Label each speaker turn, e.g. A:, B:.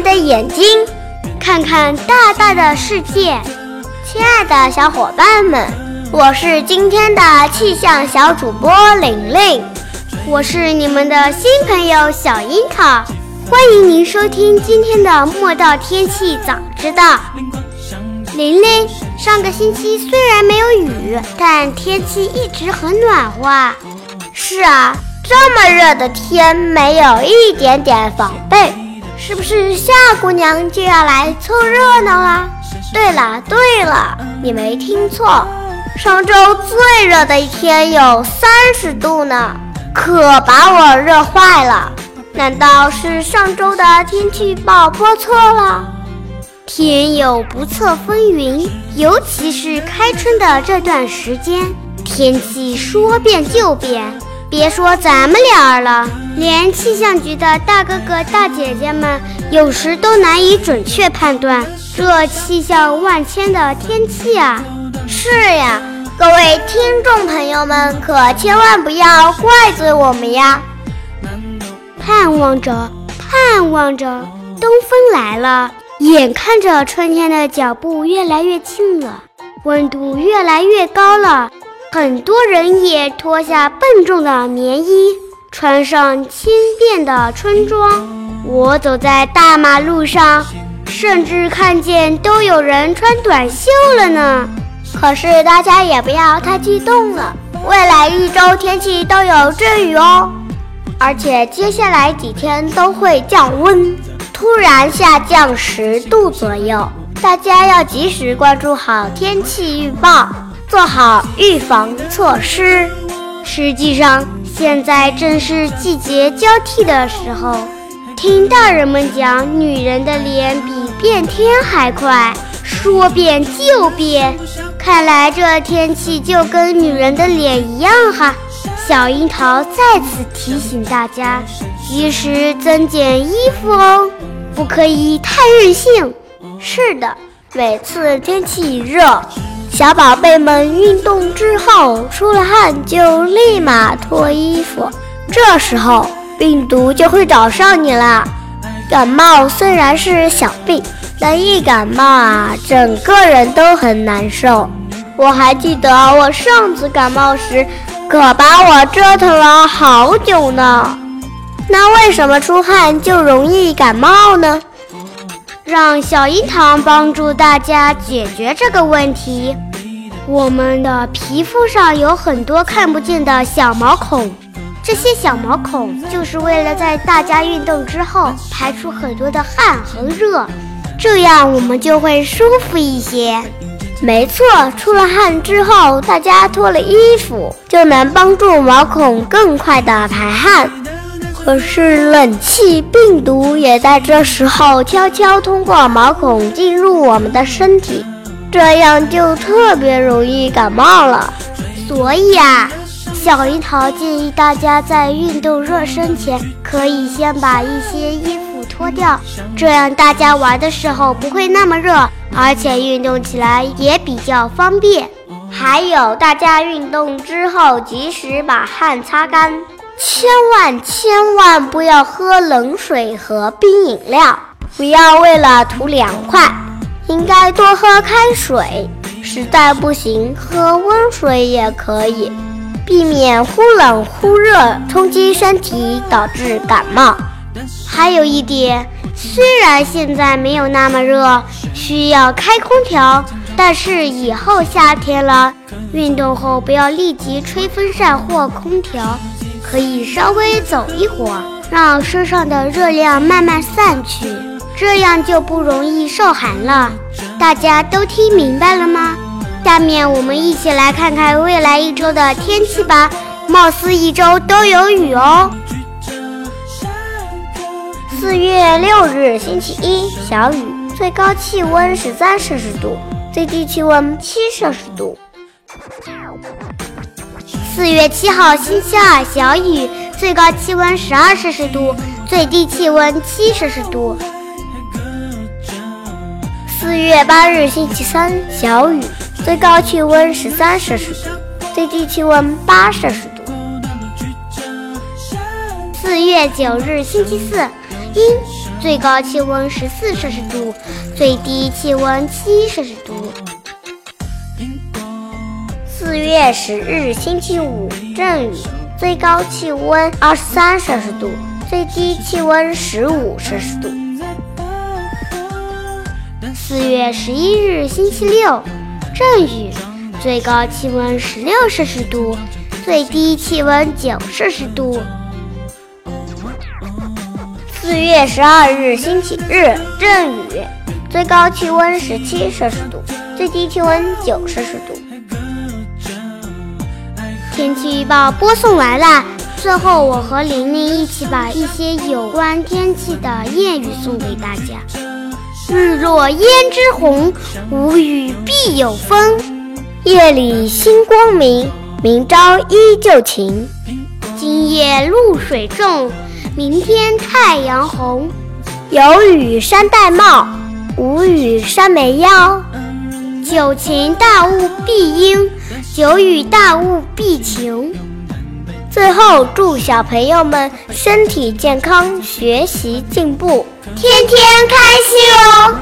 A: 的眼睛，看看大大的世界。亲爱的小伙伴们，我是今天的气象小主播玲玲，我是你们的新朋友小樱桃，欢迎您收听今天的莫道天气早知道。玲玲，上个星期虽然没有雨，但天气一直很暖和。是啊。这么热的天，没有一点点防备，是不是夏姑娘就要来凑热闹了？对了对了，你没听错，上周最热的一天有三十度呢，可把我热坏了。难道是上周的天气预报播错了？天有不测风云，尤其是开春的这段时间，天气说变就变。别说咱们俩了，连气象局的大哥哥大姐姐们有时都难以准确判断这气象万千的天气啊！是呀，各位听众朋友们可千万不要怪罪我们呀！盼望着，盼望着，东风来了，眼看着春天的脚步越来越近了，温度越来越高了。很多人也脱下笨重的棉衣，穿上轻便的春装。我走在大马路上，甚至看见都有人穿短袖了呢。可是大家也不要太激动了，未来一周天气都有阵雨哦，而且接下来几天都会降温，突然下降十度左右。大家要及时关注好天气预报。做好预防措施。实际上，现在正是季节交替的时候。听大人们讲，女人的脸比变天还快，说变就变。看来这天气就跟女人的脸一样哈。小樱桃再次提醒大家，及时增减衣服哦，不可以太任性。是的，每次天气热。小宝贝们运动之后出了汗，就立马脱衣服，这时候病毒就会找上你了。感冒虽然是小病，但一感冒啊，整个人都很难受。我还记得我上次感冒时，可把我折腾了好久呢。那为什么出汗就容易感冒呢？让小樱桃帮助大家解决这个问题。我们的皮肤上有很多看不见的小毛孔，这些小毛孔就是为了在大家运动之后排出很多的汗和热，这样我们就会舒服一些。没错，出了汗之后，大家脱了衣服就能帮助毛孔更快的排汗。可是冷气病毒也在这时候悄悄通过毛孔进入我们的身体，这样就特别容易感冒了。所以啊，小樱桃建议大家在运动热身前，可以先把一些衣服脱掉，这样大家玩的时候不会那么热，而且运动起来也比较方便。还有，大家运动之后及时把汗擦干。千万千万不要喝冷水和冰饮料，不要为了图凉快，应该多喝开水。实在不行，喝温水也可以，避免忽冷忽热冲击身体，导致感冒。还有一点，虽然现在没有那么热，需要开空调，但是以后夏天了，运动后不要立即吹风扇或空调。可以稍微走一会儿，让身上的热量慢慢散去，这样就不容易受寒了。大家都听明白了吗？下面我们一起来看看未来一周的天气吧。貌似一周都有雨哦。四月六日星期一，小雨，最高气温十三摄氏度，最低气温七摄氏度。四月七号星期二，小雨，最高气温十二摄氏度，最低气温七摄氏度。四月八日星期三，小雨，最高气温十三摄氏度，最低气温八摄氏度。四月九日星期四，阴，最高气温十四摄氏度，最低气温七摄氏度。四月十日，星期五，阵雨，最高气温二十三摄氏度，最低气温十五摄氏度。四月十一日，星期六，阵雨，最高气温十六摄氏度，最低气温九摄氏度。四月十二日，星期日，阵雨，最高气温十七摄氏度，最低气温九摄氏度。天气预报播送完了，最后我和玲玲一起把一些有关天气的谚语送给大家。日落胭脂红，无雨必有风。夜里星光明，明朝依旧晴。今夜露水重。明天太阳红，有雨山戴帽，无雨山没腰。久晴大雾必应，久雨大雾必晴。最后，祝小朋友们身体健康，学习进步，天天开心哦！